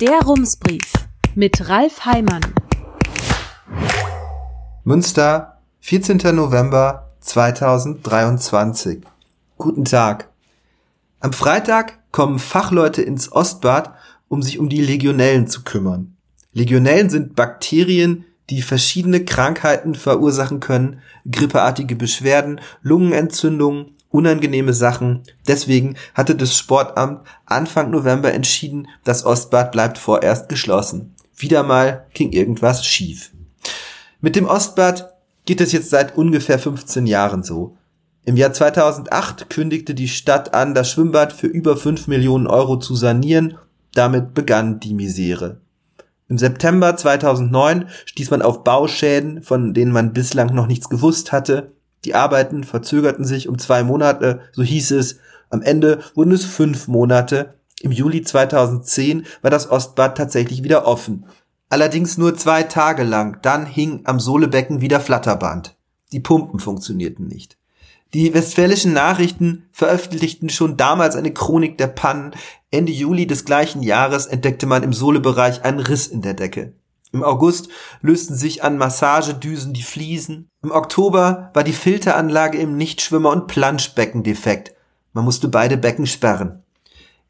Der Rumsbrief mit Ralf Heimann. Münster, 14. November 2023. Guten Tag. Am Freitag kommen Fachleute ins Ostbad, um sich um die Legionellen zu kümmern. Legionellen sind Bakterien, die verschiedene Krankheiten verursachen können, grippeartige Beschwerden, Lungenentzündungen, unangenehme Sachen. Deswegen hatte das Sportamt Anfang November entschieden, das Ostbad bleibt vorerst geschlossen. Wieder mal ging irgendwas schief. Mit dem Ostbad geht es jetzt seit ungefähr 15 Jahren so. Im Jahr 2008 kündigte die Stadt an, das Schwimmbad für über 5 Millionen Euro zu sanieren. Damit begann die Misere. Im September 2009 stieß man auf Bauschäden, von denen man bislang noch nichts gewusst hatte. Die Arbeiten verzögerten sich um zwei Monate, so hieß es. Am Ende wurden es fünf Monate. Im Juli 2010 war das Ostbad tatsächlich wieder offen. Allerdings nur zwei Tage lang. Dann hing am Sohlebecken wieder Flatterband. Die Pumpen funktionierten nicht. Die westfälischen Nachrichten veröffentlichten schon damals eine Chronik der Pannen. Ende Juli des gleichen Jahres entdeckte man im Sohlebereich einen Riss in der Decke. Im August lösten sich an Massagedüsen die Fliesen. Im Oktober war die Filteranlage im Nichtschwimmer- und Planschbecken defekt. Man musste beide Becken sperren.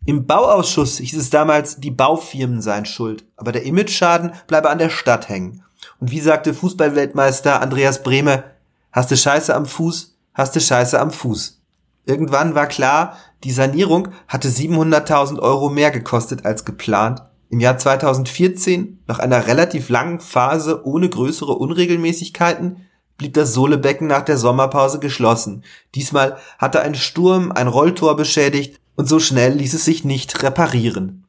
Im Bauausschuss hieß es damals, die Baufirmen seien schuld, aber der Imageschaden bleibe an der Stadt hängen. Und wie sagte Fußballweltmeister Andreas Brehme, hast du Scheiße am Fuß, hast du Scheiße am Fuß. Irgendwann war klar, die Sanierung hatte 700.000 Euro mehr gekostet als geplant im Jahr 2014, nach einer relativ langen Phase ohne größere Unregelmäßigkeiten, blieb das Sohlebecken nach der Sommerpause geschlossen. Diesmal hatte ein Sturm ein Rolltor beschädigt und so schnell ließ es sich nicht reparieren.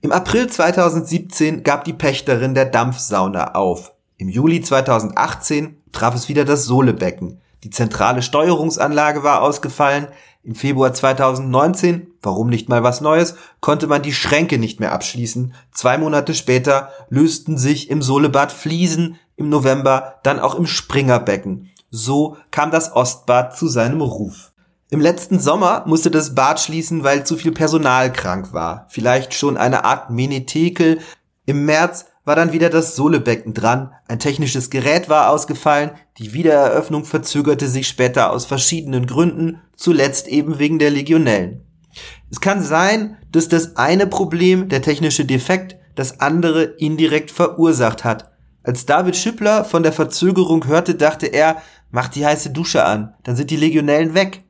Im April 2017 gab die Pächterin der Dampfsauna auf. Im Juli 2018 traf es wieder das Sohlebecken. Die zentrale Steuerungsanlage war ausgefallen. Im Februar 2019, warum nicht mal was Neues, konnte man die Schränke nicht mehr abschließen. Zwei Monate später lösten sich im Solebad Fliesen, im November dann auch im Springerbecken. So kam das Ostbad zu seinem Ruf. Im letzten Sommer musste das Bad schließen, weil zu viel Personal krank war. Vielleicht schon eine Art Menetekel. Im März war dann wieder das Sohlebecken dran. Ein technisches Gerät war ausgefallen. Die Wiedereröffnung verzögerte sich später aus verschiedenen Gründen, zuletzt eben wegen der Legionellen. Es kann sein, dass das eine Problem, der technische Defekt, das andere indirekt verursacht hat. Als David Schippler von der Verzögerung hörte, dachte er, mach die heiße Dusche an, dann sind die Legionellen weg.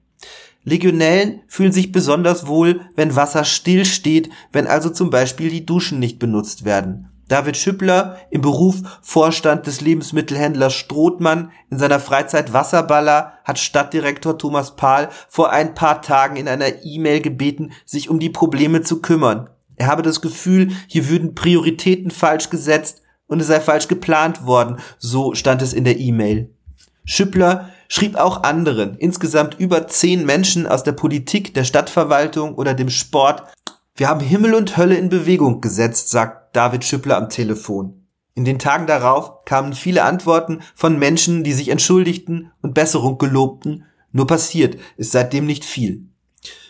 Legionellen fühlen sich besonders wohl, wenn Wasser still steht, wenn also zum Beispiel die Duschen nicht benutzt werden. David Schüppler, im Beruf Vorstand des Lebensmittelhändlers Strothmann, in seiner Freizeit Wasserballer, hat Stadtdirektor Thomas Pahl vor ein paar Tagen in einer E-Mail gebeten, sich um die Probleme zu kümmern. Er habe das Gefühl, hier würden Prioritäten falsch gesetzt und es sei falsch geplant worden, so stand es in der E-Mail. Schüppler schrieb auch anderen, insgesamt über zehn Menschen aus der Politik, der Stadtverwaltung oder dem Sport, wir haben Himmel und Hölle in Bewegung gesetzt, sagt David Schüppler am Telefon. In den Tagen darauf kamen viele Antworten von Menschen, die sich entschuldigten und Besserung gelobten, nur passiert ist seitdem nicht viel.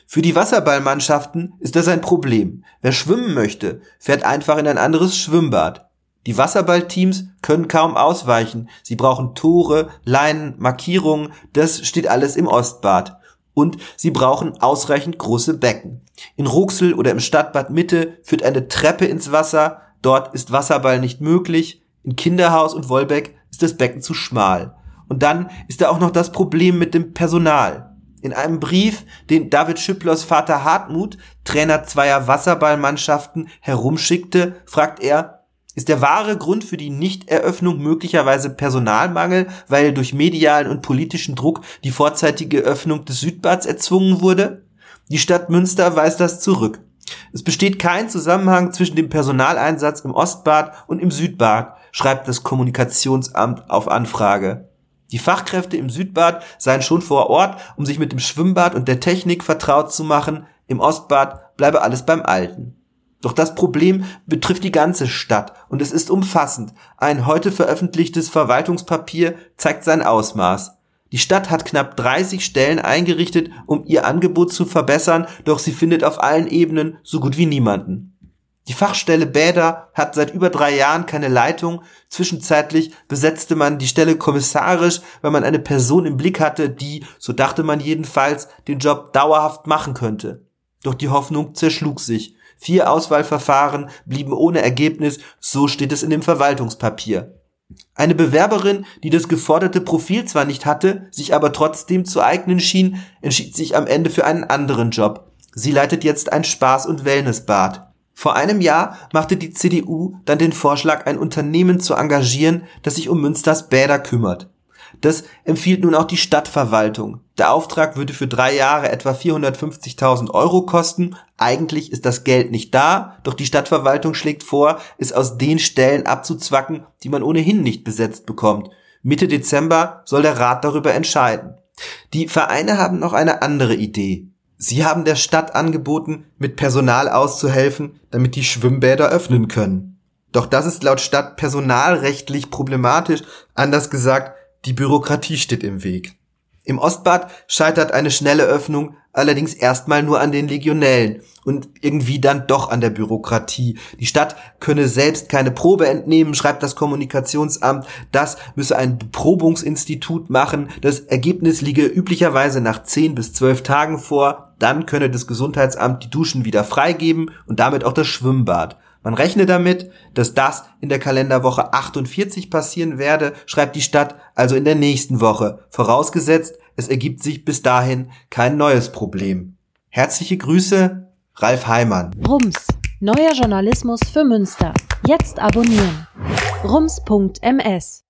Für die Wasserballmannschaften ist das ein Problem. Wer schwimmen möchte, fährt einfach in ein anderes Schwimmbad. Die Wasserballteams können kaum ausweichen. Sie brauchen Tore, Leinen, Markierungen, das steht alles im Ostbad und sie brauchen ausreichend große Becken. In Ruxel oder im Stadtbad Mitte führt eine Treppe ins Wasser, dort ist Wasserball nicht möglich. In Kinderhaus und Wolbeck ist das Becken zu schmal. Und dann ist da auch noch das Problem mit dem Personal. In einem Brief, den David Schüpplers Vater Hartmut, Trainer zweier Wasserballmannschaften, herumschickte, fragt er, ist der wahre Grund für die Nichteröffnung möglicherweise Personalmangel, weil durch medialen und politischen Druck die vorzeitige Öffnung des Südbads erzwungen wurde? Die Stadt Münster weist das zurück. Es besteht kein Zusammenhang zwischen dem Personaleinsatz im Ostbad und im Südbad, schreibt das Kommunikationsamt auf Anfrage. Die Fachkräfte im Südbad seien schon vor Ort, um sich mit dem Schwimmbad und der Technik vertraut zu machen. Im Ostbad bleibe alles beim Alten. Doch das Problem betrifft die ganze Stadt und es ist umfassend. Ein heute veröffentlichtes Verwaltungspapier zeigt sein Ausmaß. Die Stadt hat knapp 30 Stellen eingerichtet, um ihr Angebot zu verbessern, doch sie findet auf allen Ebenen so gut wie niemanden. Die Fachstelle Bäder hat seit über drei Jahren keine Leitung. Zwischenzeitlich besetzte man die Stelle kommissarisch, weil man eine Person im Blick hatte, die, so dachte man jedenfalls, den Job dauerhaft machen könnte. Doch die Hoffnung zerschlug sich. Vier Auswahlverfahren blieben ohne Ergebnis, so steht es in dem Verwaltungspapier. Eine Bewerberin, die das geforderte Profil zwar nicht hatte, sich aber trotzdem zu eignen schien, entschied sich am Ende für einen anderen Job. Sie leitet jetzt ein Spaß- und Wellnessbad. Vor einem Jahr machte die CDU dann den Vorschlag, ein Unternehmen zu engagieren, das sich um Münsters Bäder kümmert. Das empfiehlt nun auch die Stadtverwaltung. Der Auftrag würde für drei Jahre etwa 450.000 Euro kosten. Eigentlich ist das Geld nicht da, doch die Stadtverwaltung schlägt vor, es aus den Stellen abzuzwacken, die man ohnehin nicht besetzt bekommt. Mitte Dezember soll der Rat darüber entscheiden. Die Vereine haben noch eine andere Idee. Sie haben der Stadt angeboten, mit Personal auszuhelfen, damit die Schwimmbäder öffnen können. Doch das ist laut Stadt personalrechtlich problematisch. Anders gesagt, die Bürokratie steht im Weg. Im Ostbad scheitert eine schnelle Öffnung allerdings erstmal nur an den Legionellen und irgendwie dann doch an der Bürokratie. Die Stadt könne selbst keine Probe entnehmen, schreibt das Kommunikationsamt. Das müsse ein Beprobungsinstitut machen. Das Ergebnis liege üblicherweise nach 10 bis 12 Tagen vor. Dann könne das Gesundheitsamt die Duschen wieder freigeben und damit auch das Schwimmbad. Man rechne damit, dass das in der Kalenderwoche 48 passieren werde, schreibt die Stadt also in der nächsten Woche, vorausgesetzt, es ergibt sich bis dahin kein neues Problem. Herzliche Grüße, Ralf Heimann. Rums, neuer Journalismus für Münster. Jetzt abonnieren. rums.ms